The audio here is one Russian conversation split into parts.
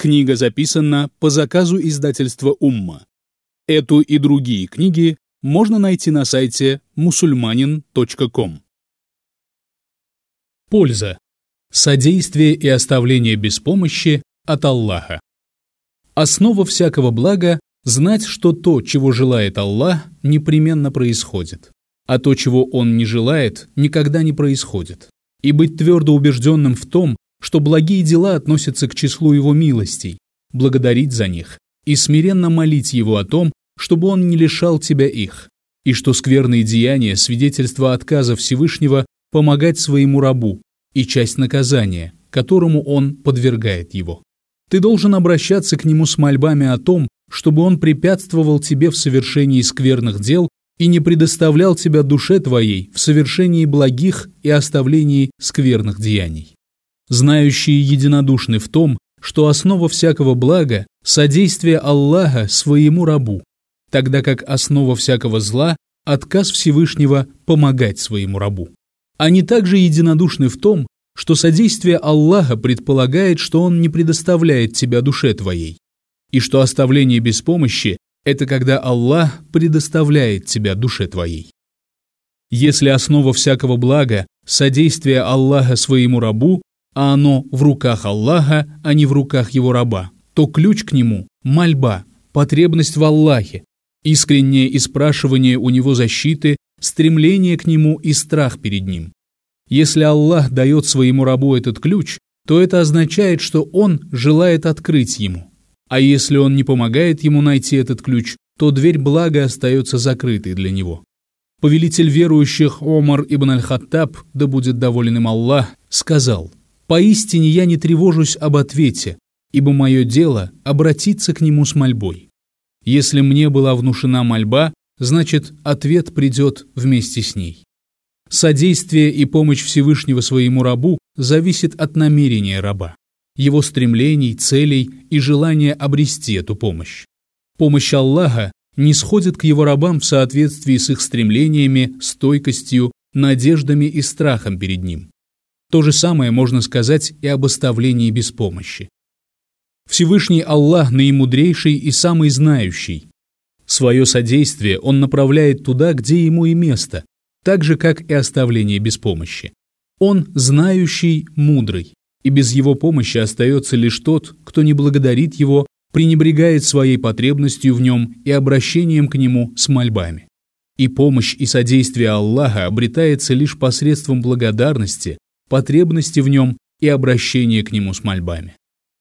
Книга записана по заказу издательства «Умма». Эту и другие книги можно найти на сайте musulmanin.com. Польза. Содействие и оставление без помощи от Аллаха. Основа всякого блага – знать, что то, чего желает Аллах, непременно происходит, а то, чего Он не желает, никогда не происходит. И быть твердо убежденным в том, что благие дела относятся к числу Его милостей, благодарить за них и смиренно молить Его о том, чтобы Он не лишал тебя их, и что скверные деяния – свидетельство отказа Всевышнего помогать своему рабу и часть наказания, которому он подвергает его. Ты должен обращаться к нему с мольбами о том, чтобы он препятствовал тебе в совершении скверных дел и не предоставлял тебя душе твоей в совершении благих и оставлении скверных деяний. Знающие единодушны в том, что основа всякого блага – содействие Аллаха своему рабу, тогда как основа всякого зла – отказ Всевышнего помогать своему рабу. Они также единодушны в том, что содействие Аллаха предполагает, что Он не предоставляет тебя душе твоей, и что оставление без помощи – это когда Аллах предоставляет тебя душе твоей. Если основа всякого блага – содействие Аллаха своему рабу, а оно в руках Аллаха, а не в руках его раба, то ключ к нему – мольба, потребность в Аллахе, искреннее испрашивание у него защиты, стремление к нему и страх перед ним. Если Аллах дает своему рабу этот ключ, то это означает, что он желает открыть ему. А если он не помогает ему найти этот ключ, то дверь блага остается закрытой для него. Повелитель верующих Омар ибн аль-Хаттаб, да будет доволен им Аллах, сказал, «Поистине я не тревожусь об ответе, ибо мое дело – обратиться к нему с мольбой. Если мне была внушена мольба, значит, ответ придет вместе с ней. Содействие и помощь Всевышнего своему рабу зависит от намерения раба, его стремлений, целей и желания обрести эту помощь. Помощь Аллаха не сходит к его рабам в соответствии с их стремлениями, стойкостью, надеждами и страхом перед ним. То же самое можно сказать и об оставлении без помощи. Всевышний Аллах наимудрейший и самый знающий. Свое содействие Он направляет туда, где ему и место, так же, как и оставление без помощи. Он знающий, мудрый, и без его помощи остается лишь тот, кто не благодарит его, пренебрегает своей потребностью в нем и обращением к нему с мольбами. И помощь и содействие Аллаха обретается лишь посредством благодарности, потребности в нем и обращения к нему с мольбами.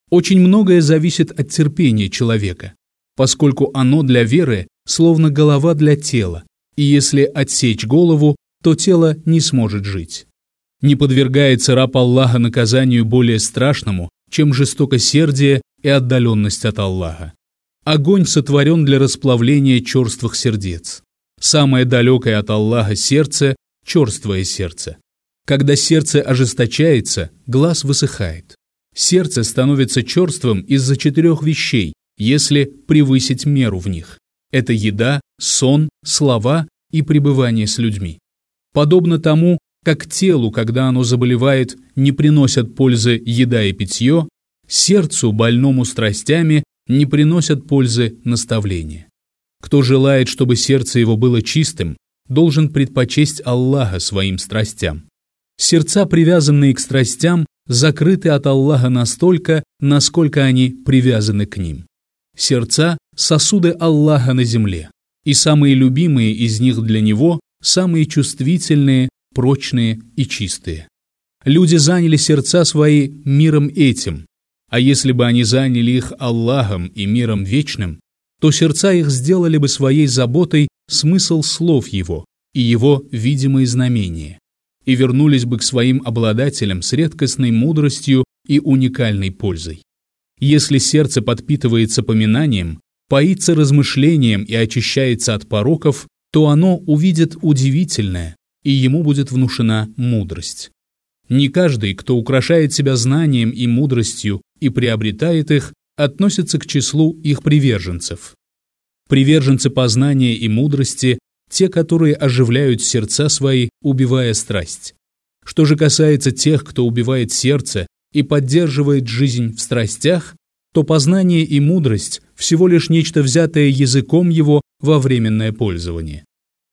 Очень многое зависит от терпения человека, поскольку оно для веры словно голова для тела, и если отсечь голову, то тело не сможет жить. Не подвергается раб Аллаха наказанию более страшному, чем жестокосердие и отдаленность от Аллаха. Огонь сотворен для расплавления черствых сердец. Самое далекое от Аллаха сердце – черствое сердце. Когда сердце ожесточается, глаз высыхает. Сердце становится черствым из-за четырех вещей, если превысить меру в них. Это еда, сон, слова и пребывание с людьми. Подобно тому, как телу, когда оно заболевает, не приносят пользы еда и питье, сердцу, больному страстями, не приносят пользы наставления. Кто желает, чтобы сердце его было чистым, должен предпочесть Аллаха своим страстям. Сердца, привязанные к страстям, закрыты от Аллаха настолько, насколько они привязаны к ним. Сердца – сосуды Аллаха на земле, и самые любимые из них для Него – самые чувствительные, прочные и чистые. Люди заняли сердца свои миром этим, а если бы они заняли их Аллахом и миром вечным, то сердца их сделали бы своей заботой смысл слов Его и Его видимые знамения, и вернулись бы к своим обладателям с редкостной мудростью и уникальной пользой. Если сердце подпитывается поминанием, поится размышлением и очищается от пороков, то оно увидит удивительное, и ему будет внушена мудрость. Не каждый, кто украшает себя знанием и мудростью и приобретает их, относится к числу их приверженцев. Приверженцы познания и мудрости – те, которые оживляют сердца свои, убивая страсть. Что же касается тех, кто убивает сердце и поддерживает жизнь в страстях, то познание и мудрость всего лишь нечто взятое языком его во временное пользование.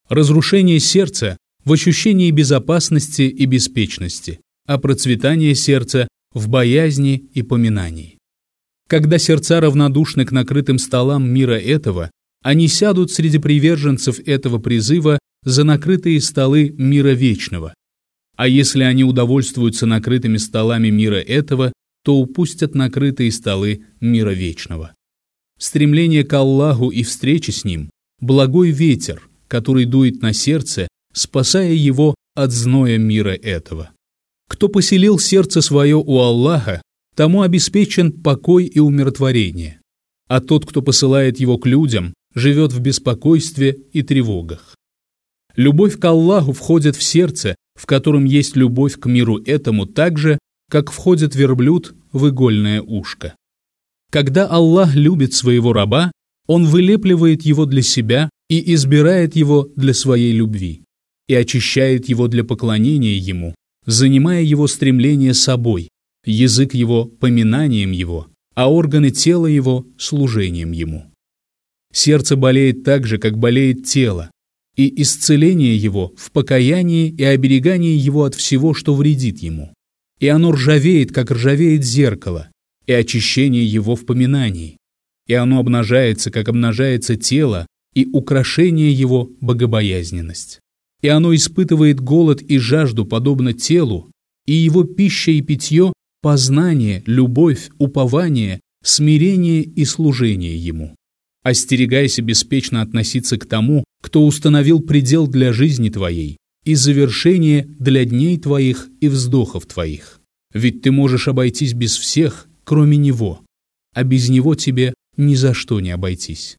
Разрушение сердца в ощущении безопасности и беспечности, а процветание сердца в боязни и поминании. Когда сердца равнодушны к накрытым столам мира этого, они сядут среди приверженцев этого призыва за накрытые столы мира вечного. А если они удовольствуются накрытыми столами мира этого, то упустят накрытые столы мира вечного. Стремление к Аллаху и встречи с Ним – благой ветер, который дует на сердце, спасая его от зноя мира этого. Кто поселил сердце свое у Аллаха, тому обеспечен покой и умиротворение. А тот, кто посылает его к людям, живет в беспокойстве и тревогах. Любовь к Аллаху входит в сердце, в котором есть любовь к миру этому так же, как входит верблюд в игольное ушко. Когда Аллах любит своего раба, Он вылепливает его для себя и избирает его для своей любви, и очищает его для поклонения Ему, занимая его стремление собой, язык его поминанием его, а органы тела его служением ему. Сердце болеет так же, как болеет тело, и исцеление его в покаянии и оберегании его от всего, что вредит ему. И оно ржавеет, как ржавеет зеркало, и очищение его в поминании. И оно обнажается, как обнажается тело, и украшение его – богобоязненность и оно испытывает голод и жажду подобно телу, и его пища и питье – познание, любовь, упование, смирение и служение ему. Остерегайся беспечно относиться к тому, кто установил предел для жизни твоей и завершение для дней твоих и вздохов твоих. Ведь ты можешь обойтись без всех, кроме него, а без него тебе ни за что не обойтись.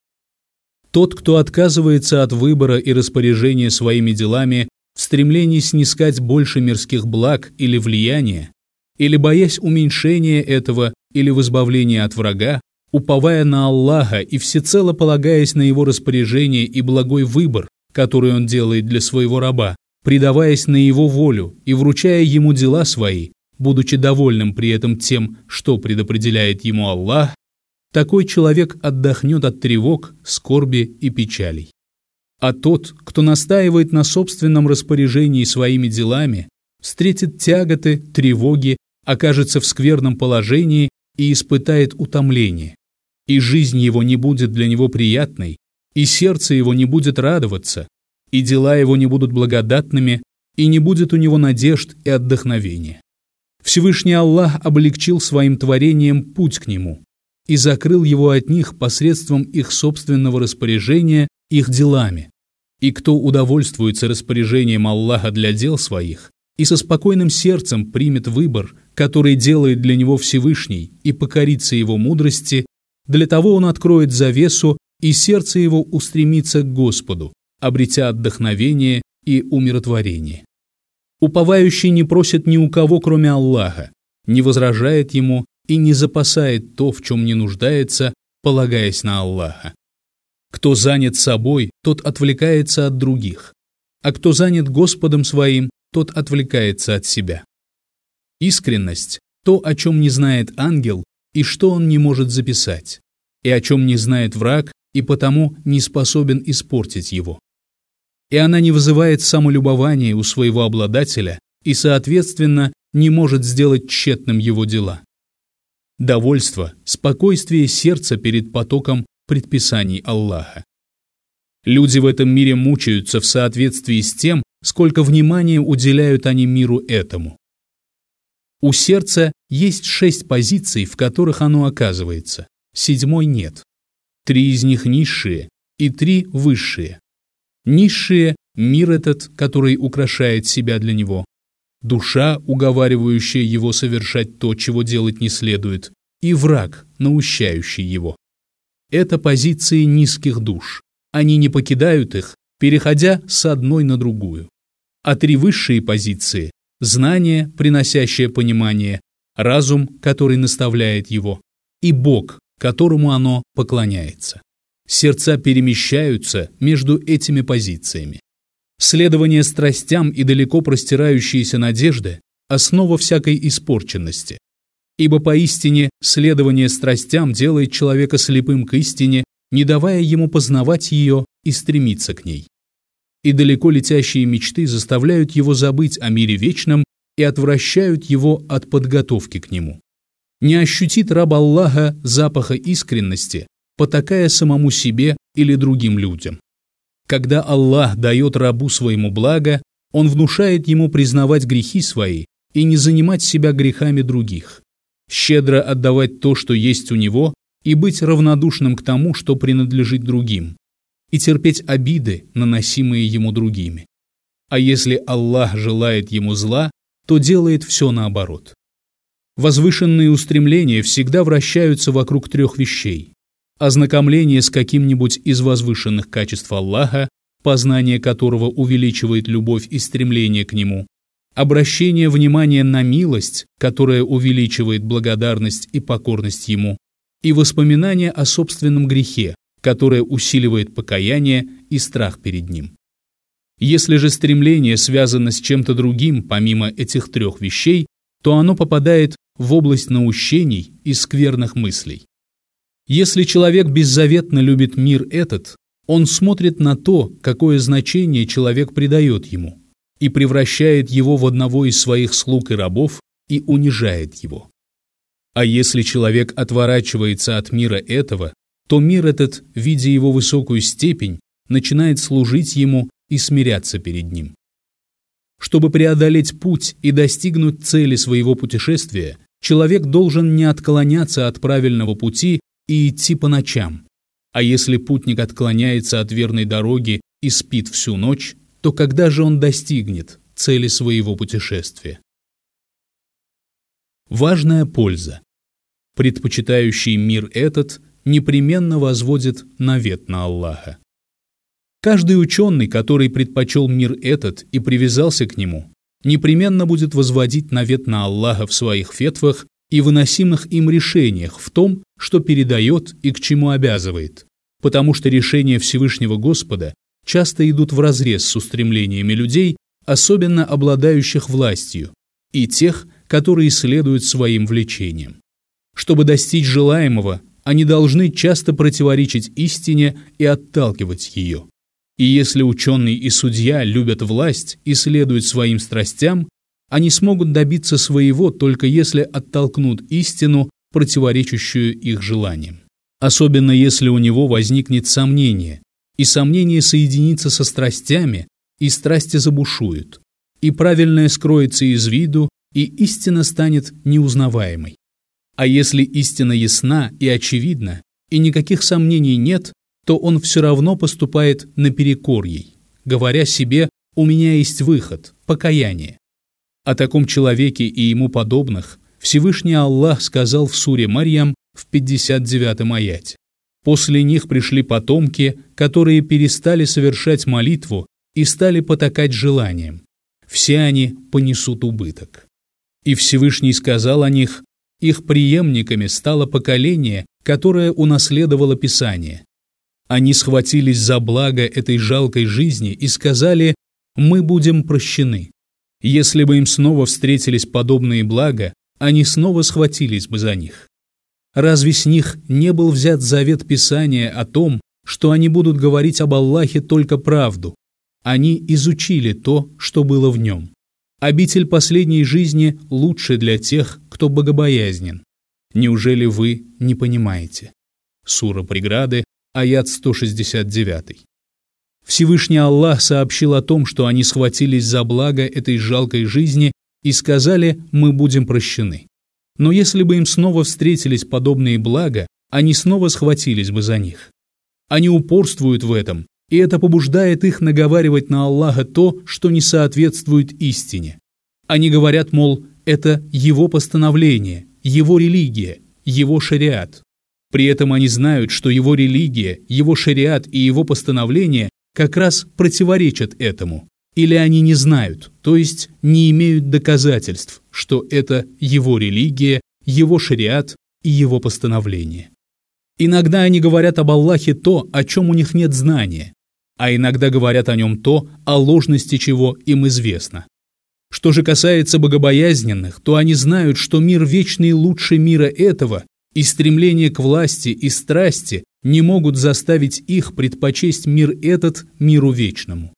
Тот, кто отказывается от выбора и распоряжения своими делами в стремлении снискать больше мирских благ или влияния, или боясь уменьшения этого или в избавления от врага, уповая на Аллаха и всецело полагаясь на его распоряжение и благой выбор, который он делает для своего раба, предаваясь на его волю и вручая ему дела свои, будучи довольным при этом тем, что предопределяет ему Аллах, такой человек отдохнет от тревог, скорби и печалей. А тот, кто настаивает на собственном распоряжении своими делами, встретит тяготы, тревоги, окажется в скверном положении и испытает утомление. И жизнь его не будет для него приятной, и сердце его не будет радоваться, и дела его не будут благодатными, и не будет у него надежд и отдохновения. Всевышний Аллах облегчил своим творением путь к нему, и закрыл его от них посредством их собственного распоряжения их делами. И кто удовольствуется распоряжением Аллаха для дел своих и со спокойным сердцем примет выбор, который делает для него Всевышний, и покорится его мудрости, для того он откроет завесу, и сердце его устремится к Господу, обретя отдохновение и умиротворение. Уповающий не просит ни у кого, кроме Аллаха, не возражает ему и не запасает то, в чем не нуждается, полагаясь на Аллаха. Кто занят собой, тот отвлекается от других, а кто занят Господом своим, тот отвлекается от себя. Искренность – то, о чем не знает ангел и что он не может записать, и о чем не знает враг и потому не способен испортить его. И она не вызывает самолюбования у своего обладателя и, соответственно, не может сделать тщетным его дела довольство, спокойствие сердца перед потоком предписаний Аллаха. Люди в этом мире мучаются в соответствии с тем, сколько внимания уделяют они миру этому. У сердца есть шесть позиций, в которых оно оказывается, седьмой нет. Три из них низшие и три высшие. Низшие – мир этот, который украшает себя для него душа, уговаривающая его совершать то, чего делать не следует, и враг, наущающий его. Это позиции низких душ. Они не покидают их, переходя с одной на другую. А три высшие позиции – знание, приносящее понимание, разум, который наставляет его, и Бог, которому оно поклоняется. Сердца перемещаются между этими позициями. Следование страстям и далеко простирающиеся надежды – основа всякой испорченности. Ибо поистине следование страстям делает человека слепым к истине, не давая ему познавать ее и стремиться к ней. И далеко летящие мечты заставляют его забыть о мире вечном и отвращают его от подготовки к нему. Не ощутит раб Аллаха запаха искренности, потакая самому себе или другим людям. Когда Аллах дает рабу своему благо, он внушает ему признавать грехи свои и не занимать себя грехами других, щедро отдавать то, что есть у него, и быть равнодушным к тому, что принадлежит другим, и терпеть обиды, наносимые ему другими. А если Аллах желает ему зла, то делает все наоборот. Возвышенные устремления всегда вращаются вокруг трех вещей. Ознакомление с каким-нибудь из возвышенных качеств Аллаха, познание которого увеличивает любовь и стремление к Нему, обращение внимания на милость, которая увеличивает благодарность и покорность Ему, и воспоминание о собственном грехе, которое усиливает покаяние и страх перед Ним. Если же стремление связано с чем-то другим, помимо этих трех вещей, то оно попадает в область наущений и скверных мыслей. Если человек беззаветно любит мир этот, он смотрит на то, какое значение человек придает ему, и превращает его в одного из своих слуг и рабов и унижает его. А если человек отворачивается от мира этого, то мир этот, видя его высокую степень, начинает служить ему и смиряться перед ним. Чтобы преодолеть путь и достигнуть цели своего путешествия, человек должен не отклоняться от правильного пути и идти по ночам. А если путник отклоняется от верной дороги и спит всю ночь, то когда же он достигнет цели своего путешествия? Важная польза. Предпочитающий мир этот непременно возводит навет на Аллаха. Каждый ученый, который предпочел мир этот и привязался к нему, непременно будет возводить навет на Аллаха в своих фетвах и выносимых им решениях в том, что передает и к чему обязывает, потому что решения Всевышнего Господа часто идут вразрез с устремлениями людей, особенно обладающих властью, и тех, которые следуют своим влечениям. Чтобы достичь желаемого, они должны часто противоречить истине и отталкивать ее. И если ученый и судья любят власть и следуют своим страстям, они смогут добиться своего только если оттолкнут истину, противоречащую их желаниям. Особенно если у него возникнет сомнение, и сомнение соединится со страстями, и страсти забушуют, и правильное скроется из виду, и истина станет неузнаваемой. А если истина ясна и очевидна, и никаких сомнений нет, то он все равно поступает наперекор ей, говоря себе «у меня есть выход, покаяние». О таком человеке и ему подобных Всевышний Аллах сказал в суре Марьям в 59-м аяте. После них пришли потомки, которые перестали совершать молитву и стали потакать желанием. Все они понесут убыток. И Всевышний сказал о них, их преемниками стало поколение, которое унаследовало Писание, они схватились за благо этой жалкой жизни и сказали «Мы будем прощены». Если бы им снова встретились подобные блага, они снова схватились бы за них. Разве с них не был взят завет Писания о том, что они будут говорить об Аллахе только правду? Они изучили то, что было в нем. Обитель последней жизни лучше для тех, кто богобоязнен. Неужели вы не понимаете? Сура преграды, аят 169. Всевышний Аллах сообщил о том, что они схватились за благо этой жалкой жизни и сказали «мы будем прощены». Но если бы им снова встретились подобные блага, они снова схватились бы за них. Они упорствуют в этом, и это побуждает их наговаривать на Аллаха то, что не соответствует истине. Они говорят, мол, это его постановление, его религия, его шариат. При этом они знают, что его религия, его шариат и его постановления как раз противоречат этому. Или они не знают, то есть не имеют доказательств, что это его религия, его шариат и его постановление. Иногда они говорят об Аллахе то, о чем у них нет знания, а иногда говорят о нем то, о ложности чего им известно. Что же касается богобоязненных, то они знают, что мир вечный лучше мира этого, и стремление к власти и страсти не могут заставить их предпочесть мир этот миру вечному.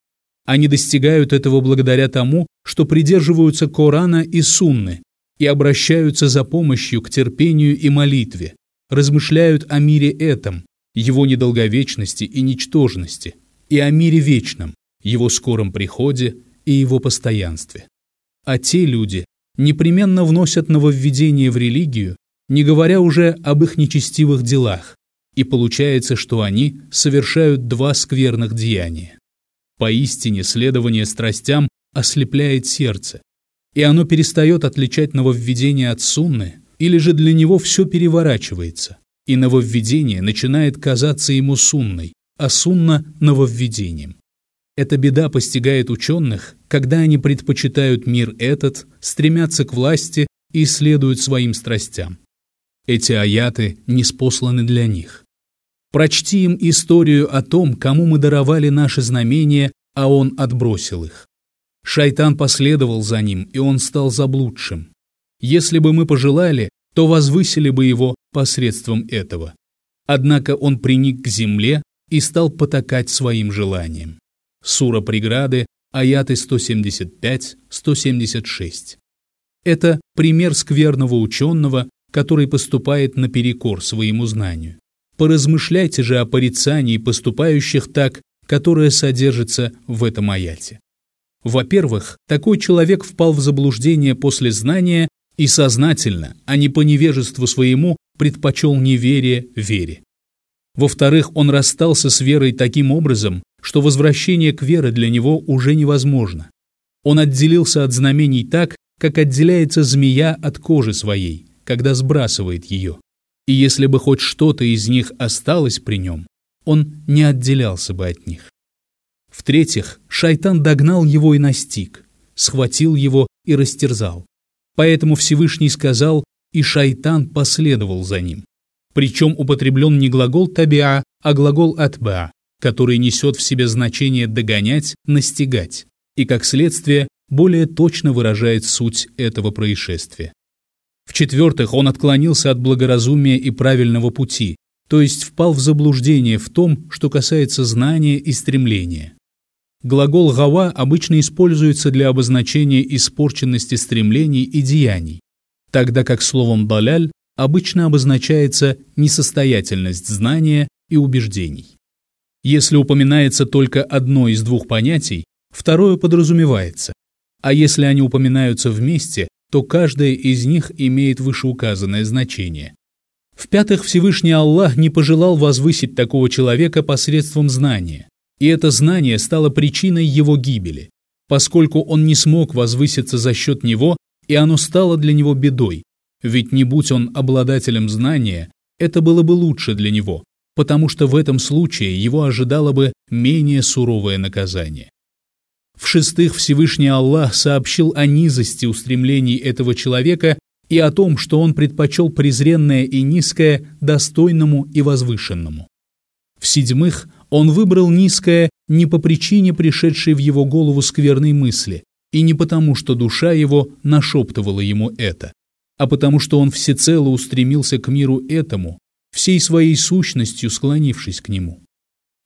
Они достигают этого благодаря тому, что придерживаются Корана и Сунны и обращаются за помощью к терпению и молитве, размышляют о мире этом, его недолговечности и ничтожности, и о мире вечном, его скором приходе и его постоянстве. А те люди непременно вносят нововведение в религию, не говоря уже об их нечестивых делах, и получается, что они совершают два скверных деяния. Поистине следование страстям ослепляет сердце, и оно перестает отличать нововведение от сунны, или же для него все переворачивается, и нововведение начинает казаться ему сунной, а сунна – нововведением. Эта беда постигает ученых, когда они предпочитают мир этот, стремятся к власти и следуют своим страстям. Эти аяты не спосланы для них. Прочти им историю о том, кому мы даровали наши знамения, а он отбросил их. Шайтан последовал за ним, и он стал заблудшим. Если бы мы пожелали, то возвысили бы его посредством этого. Однако он приник к земле и стал потакать своим желаниям. Сура преграды, аяты 175-176. Это пример скверного ученого, который поступает наперекор своему знанию. Поразмышляйте же о порицании поступающих так, которое содержится в этом аяте. Во-первых, такой человек впал в заблуждение после знания и сознательно, а не по невежеству своему, предпочел неверие вере. Во-вторых, он расстался с верой таким образом, что возвращение к вере для него уже невозможно. Он отделился от знамений так, как отделяется змея от кожи своей, когда сбрасывает ее. И если бы хоть что-то из них осталось при нем, он не отделялся бы от них. В-третьих, шайтан догнал его и настиг, схватил его и растерзал. Поэтому Всевышний сказал, и шайтан последовал за ним. Причем употреблен не глагол табиа, а глагол атба, который несет в себе значение догонять, настигать, и, как следствие, более точно выражает суть этого происшествия. В-четвертых, он отклонился от благоразумия и правильного пути, то есть впал в заблуждение в том, что касается знания и стремления. Глагол «гава» обычно используется для обозначения испорченности стремлений и деяний, тогда как словом «даляль» обычно обозначается несостоятельность знания и убеждений. Если упоминается только одно из двух понятий, второе подразумевается, а если они упоминаются вместе, то каждое из них имеет вышеуказанное значение. В-пятых, Всевышний Аллах не пожелал возвысить такого человека посредством знания, и это знание стало причиной его гибели, поскольку он не смог возвыситься за счет него, и оно стало для него бедой, ведь не будь он обладателем знания, это было бы лучше для него, потому что в этом случае его ожидало бы менее суровое наказание. В-шестых, Всевышний Аллах сообщил о низости устремлений этого человека и о том, что он предпочел презренное и низкое достойному и возвышенному. В-седьмых, он выбрал низкое не по причине пришедшей в его голову скверной мысли, и не потому, что душа его нашептывала ему это, а потому что он всецело устремился к миру этому, всей своей сущностью склонившись к нему.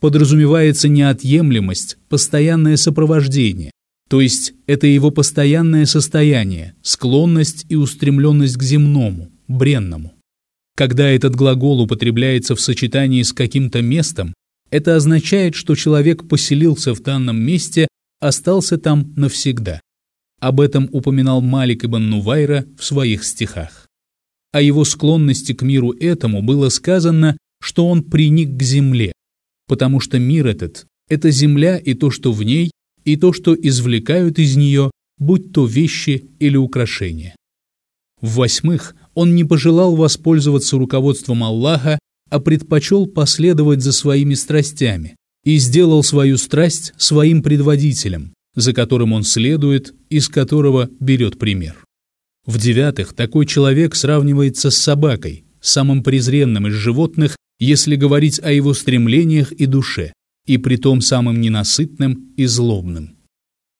Подразумевается неотъемлемость, постоянное сопровождение, то есть это его постоянное состояние, склонность и устремленность к земному, бренному. Когда этот глагол употребляется в сочетании с каким-то местом, это означает, что человек поселился в данном месте, остался там навсегда. Об этом упоминал Малик ибн Нувайра в своих стихах о его склонности к миру этому было сказано, что он приник к земле, потому что мир этот – это земля и то, что в ней, и то, что извлекают из нее, будь то вещи или украшения. В-восьмых, он не пожелал воспользоваться руководством Аллаха, а предпочел последовать за своими страстями и сделал свою страсть своим предводителем, за которым он следует и с которого берет пример. В-девятых, такой человек сравнивается с собакой, самым презренным из животных, если говорить о его стремлениях и душе, и притом самым ненасытным и злобным.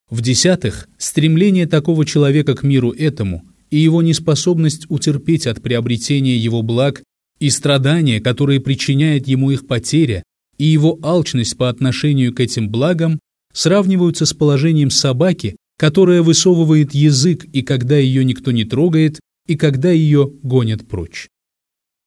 В-десятых, стремление такого человека к миру этому и его неспособность утерпеть от приобретения его благ и страдания, которые причиняет ему их потеря, и его алчность по отношению к этим благам сравниваются с положением собаки, которая высовывает язык и когда ее никто не трогает, и когда ее гонят прочь.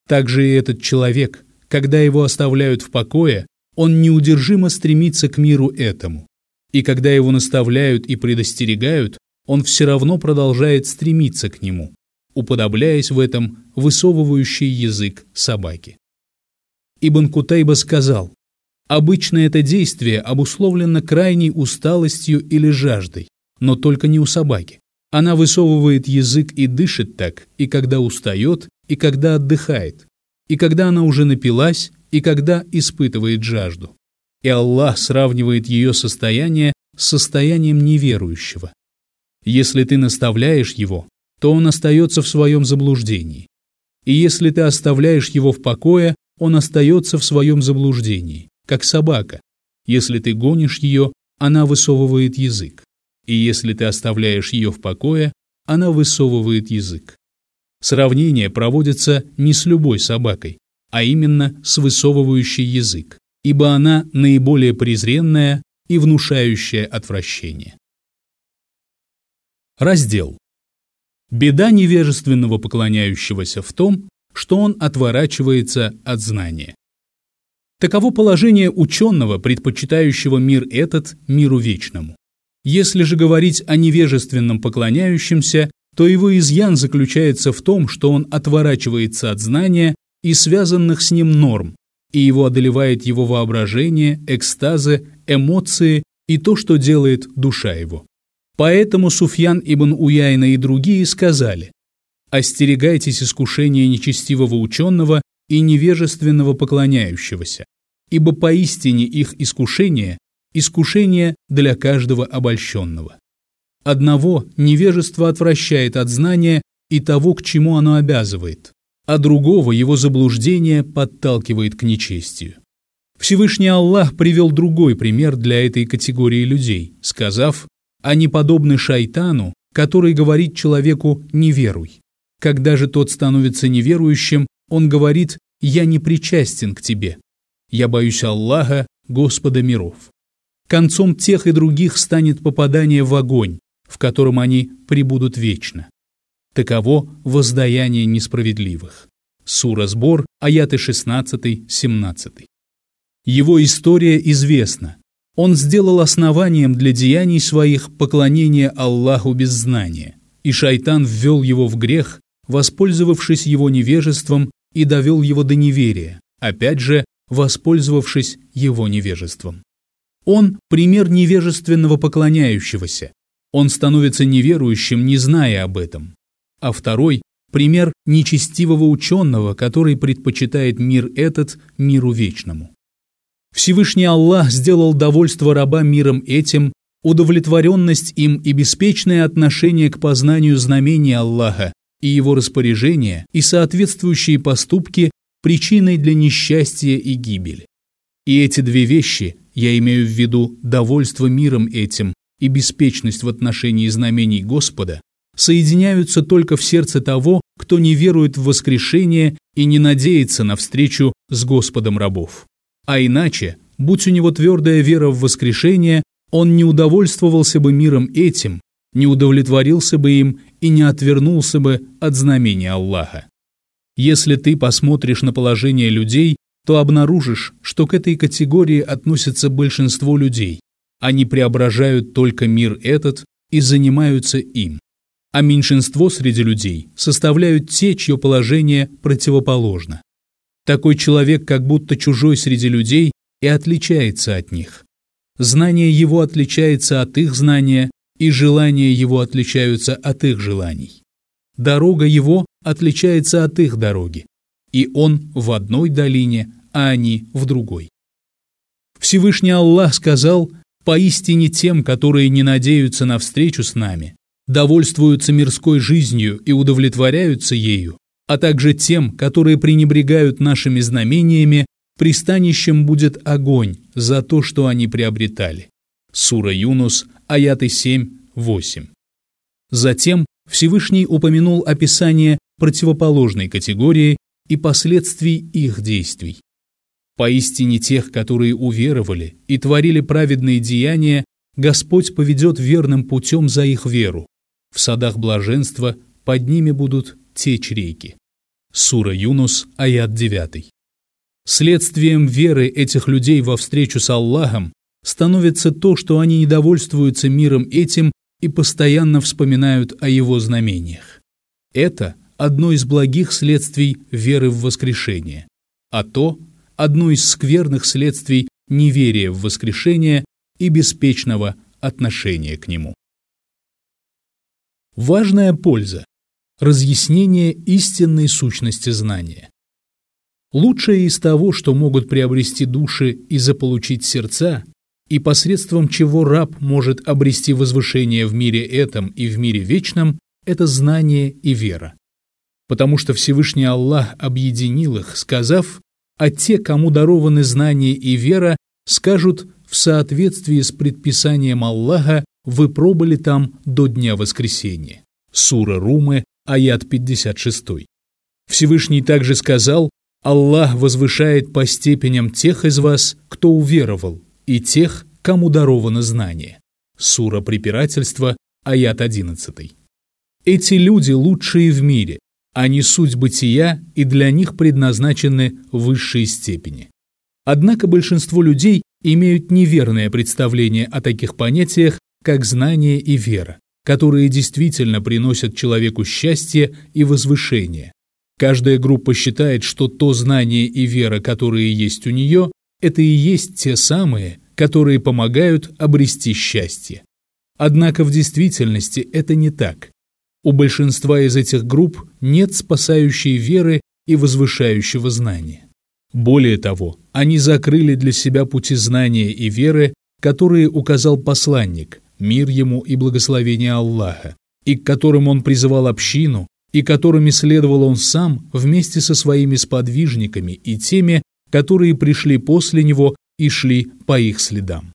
Также и этот человек, когда его оставляют в покое, он неудержимо стремится к миру этому. И когда его наставляют и предостерегают, он все равно продолжает стремиться к нему, уподобляясь в этом высовывающий язык собаки. Ибн Кутайба сказал, «Обычно это действие обусловлено крайней усталостью или жаждой, но только не у собаки. Она высовывает язык и дышит так, и когда устает, и когда отдыхает, и когда она уже напилась, и когда испытывает жажду. И Аллах сравнивает ее состояние с состоянием неверующего. Если ты наставляешь его, то он остается в своем заблуждении. И если ты оставляешь его в покое, он остается в своем заблуждении, как собака. Если ты гонишь ее, она высовывает язык. И если ты оставляешь ее в покое, она высовывает язык. Сравнение проводится не с любой собакой, а именно с высовывающей язык, ибо она наиболее презренная и внушающая отвращение. Раздел. Беда невежественного поклоняющегося в том, что он отворачивается от знания. Таково положение ученого, предпочитающего мир этот миру вечному. Если же говорить о невежественном поклоняющемся, то его изъян заключается в том, что он отворачивается от знания и связанных с ним норм, и его одолевает его воображение, экстазы, эмоции и то, что делает душа его. Поэтому Суфьян ибн Уяйна и другие сказали, «Остерегайтесь искушения нечестивого ученого и невежественного поклоняющегося, ибо поистине их искушение – искушение для каждого обольщенного». Одного невежество отвращает от знания и того, к чему оно обязывает, а другого его заблуждение подталкивает к нечестию. Всевышний Аллах привел другой пример для этой категории людей, сказав, они подобны шайтану, который говорит человеку «не веруй». Когда же тот становится неверующим, он говорит «я не причастен к тебе». «Я боюсь Аллаха, Господа миров». Концом тех и других станет попадание в огонь, в котором они пребудут вечно. Таково воздаяние несправедливых. Сура Сбор, аяты 16-17. Его история известна. Он сделал основанием для деяний своих поклонение Аллаху без знания, и шайтан ввел его в грех, воспользовавшись его невежеством и довел его до неверия, опять же, воспользовавшись его невежеством. Он – пример невежественного поклоняющегося, он становится неверующим, не зная об этом. А второй – пример нечестивого ученого, который предпочитает мир этот миру вечному. Всевышний Аллах сделал довольство раба миром этим, удовлетворенность им и беспечное отношение к познанию знамений Аллаха и его распоряжения и соответствующие поступки причиной для несчастья и гибели. И эти две вещи, я имею в виду довольство миром этим и беспечность в отношении знамений Господа соединяются только в сердце того, кто не верует в воскрешение и не надеется на встречу с Господом рабов. А иначе, будь у него твердая вера в воскрешение, он не удовольствовался бы миром этим, не удовлетворился бы им и не отвернулся бы от знамения Аллаха. Если ты посмотришь на положение людей, то обнаружишь, что к этой категории относится большинство людей, они преображают только мир этот и занимаются им. А меньшинство среди людей составляют те, чье положение противоположно. Такой человек как будто чужой среди людей и отличается от них. Знание его отличается от их знания, и желания его отличаются от их желаний. Дорога его отличается от их дороги, и он в одной долине, а они в другой. Всевышний Аллах сказал, Поистине тем, которые не надеются на встречу с нами, довольствуются мирской жизнью и удовлетворяются ею, а также тем, которые пренебрегают нашими знамениями, пристанищем будет огонь за то, что они приобретали. Сура Юнус, аяты 7-8. Затем Всевышний упомянул описание противоположной категории и последствий их действий. Поистине тех, которые уверовали и творили праведные деяния, Господь поведет верным путем за их веру. В садах блаженства под ними будут течь реки. Сура Юнус, аят 9. Следствием веры этих людей во встречу с Аллахом становится то, что они недовольствуются миром этим и постоянно вспоминают о его знамениях. Это одно из благих следствий веры в воскрешение, а то – одно из скверных следствий неверия в воскрешение и беспечного отношения к нему. Важная польза – разъяснение истинной сущности знания. Лучшее из того, что могут приобрести души и заполучить сердца, и посредством чего раб может обрести возвышение в мире этом и в мире вечном, это знание и вера. Потому что Всевышний Аллах объединил их, сказав, «А те, кому дарованы знание и вера, скажут, в соответствии с предписанием Аллаха, вы пробыли там до дня воскресения». Сура Румы, аят 56. Всевышний также сказал, Аллах возвышает по степеням тех из вас, кто уверовал, и тех, кому даровано знание. Сура препирательства, аят 11. Эти люди лучшие в мире, они суть бытия, и для них предназначены высшие степени. Однако большинство людей имеют неверное представление о таких понятиях, как знание и вера, которые действительно приносят человеку счастье и возвышение, Каждая группа считает, что то знание и вера, которые есть у нее, это и есть те самые, которые помогают обрести счастье. Однако в действительности это не так. У большинства из этих групп нет спасающей веры и возвышающего знания. Более того, они закрыли для себя пути знания и веры, которые указал посланник, мир ему и благословение Аллаха, и к которым он призывал общину, и которыми следовал он сам вместе со своими сподвижниками и теми, которые пришли после него и шли по их следам.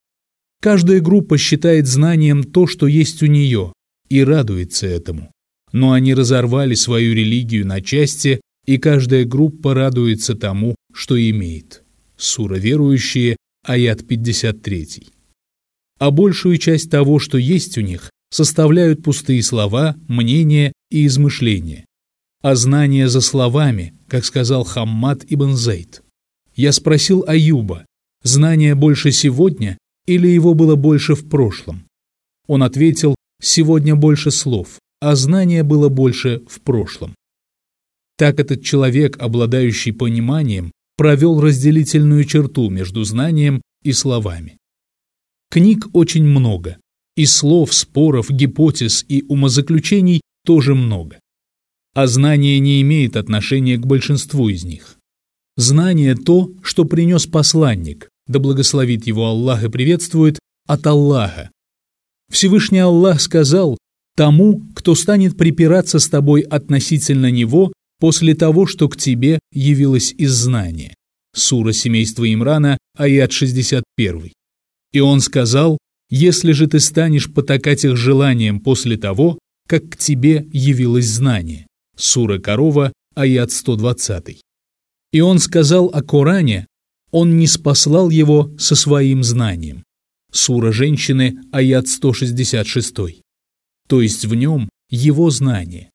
Каждая группа считает знанием то, что есть у нее, и радуется этому. Но они разорвали свою религию на части, и каждая группа радуется тому, что имеет. Сура верующие, аят 53. А большую часть того, что есть у них, составляют пустые слова, мнения и измышления, а знание за словами, как сказал Хаммад ибн Зейд. Я спросил Аюба, знание больше сегодня или его было больше в прошлом? Он ответил, сегодня больше слов, а знание было больше в прошлом. Так этот человек, обладающий пониманием, провел разделительную черту между знанием и словами. Книг очень много, и слов, споров, гипотез и умозаключений тоже много. А знание не имеет отношения к большинству из них. Знание – то, что принес посланник, да благословит его Аллах и приветствует, от Аллаха. Всевышний Аллах сказал тому, кто станет припираться с тобой относительно него после того, что к тебе явилось из знания. Сура семейства Имрана, аят 61. И он сказал, если же ты станешь потакать их желанием после того, как к тебе явилось знание. Сура Корова, аят 120. И он сказал о Коране, он не спаслал его со своим знанием. Сура Женщины, аят 166. То есть в нем его знание.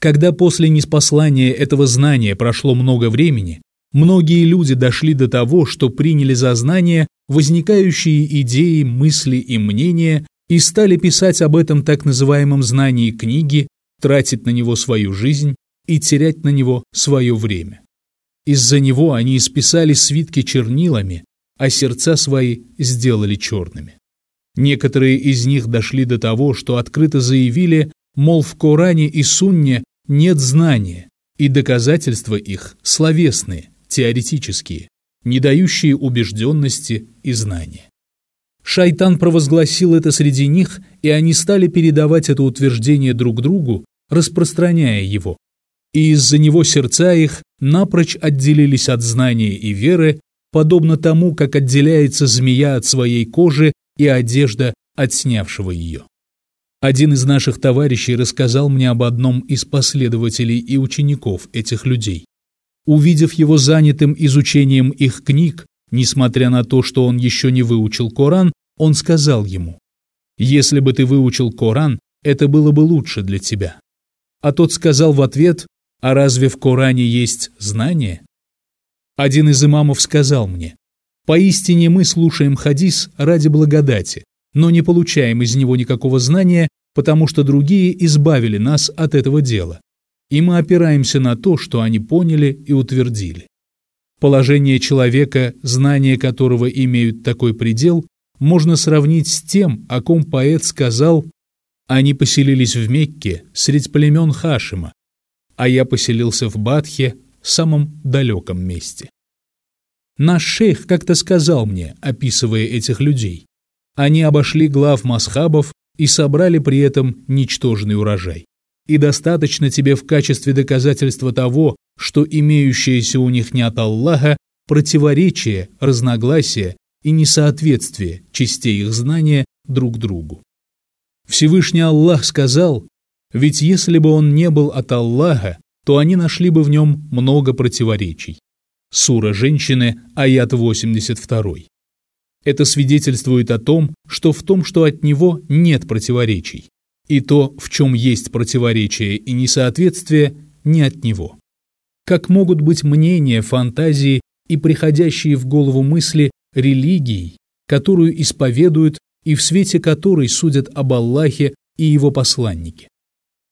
Когда после неспослания этого знания прошло много времени, многие люди дошли до того, что приняли за знание возникающие идеи, мысли и мнения и стали писать об этом так называемом знании книги, тратить на него свою жизнь и терять на него свое время. Из-за него они исписали свитки чернилами, а сердца свои сделали черными. Некоторые из них дошли до того, что открыто заявили, мол, в Коране и Сунне нет знания, и доказательства их словесные, теоретические, не дающие убежденности и знания. Шайтан провозгласил это среди них, и они стали передавать это утверждение друг другу, распространяя его. И из-за него сердца их напрочь отделились от знания и веры, подобно тому, как отделяется змея от своей кожи и одежда отснявшего ее. Один из наших товарищей рассказал мне об одном из последователей и учеников этих людей. Увидев его занятым изучением их книг, несмотря на то, что он еще не выучил Коран, он сказал ему, «Если бы ты выучил Коран, это было бы лучше для тебя». А тот сказал в ответ, «А разве в Коране есть знание?» Один из имамов сказал мне, «Поистине мы слушаем хадис ради благодати, но не получаем из него никакого знания, потому что другие избавили нас от этого дела, и мы опираемся на то, что они поняли и утвердили. Положение человека, знания которого имеют такой предел, можно сравнить с тем, о ком поэт сказал «Они поселились в Мекке средь племен Хашима, а я поселился в Бадхе, самом далеком месте». Наш шейх как-то сказал мне, описывая этих людей, они обошли глав масхабов и собрали при этом ничтожный урожай. И достаточно тебе в качестве доказательства того, что имеющееся у них не от Аллаха противоречие, разногласие и несоответствие частей их знания друг другу. Всевышний Аллах сказал, ведь если бы он не был от Аллаха, то они нашли бы в нем много противоречий. Сура «Женщины», аят 82. Это свидетельствует о том, что в том, что от него нет противоречий, и то, в чем есть противоречие и несоответствие, не от него. Как могут быть мнения, фантазии и приходящие в голову мысли религией, которую исповедуют и в свете которой судят об Аллахе и его посланнике?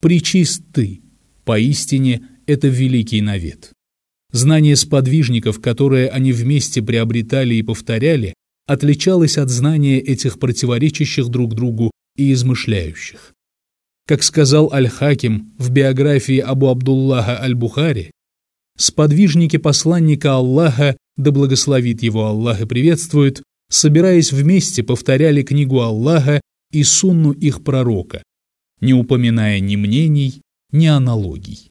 Причист ты, поистине это великий навет. Знание сподвижников, которые они вместе приобретали и повторяли, отличалось от знания этих противоречащих друг другу и измышляющих. Как сказал Аль-Хаким в биографии Абу Абдуллаха Аль-Бухари, сподвижники посланника Аллаха, да благословит его Аллах и приветствует, собираясь вместе, повторяли книгу Аллаха и сунну их пророка, не упоминая ни мнений, ни аналогий.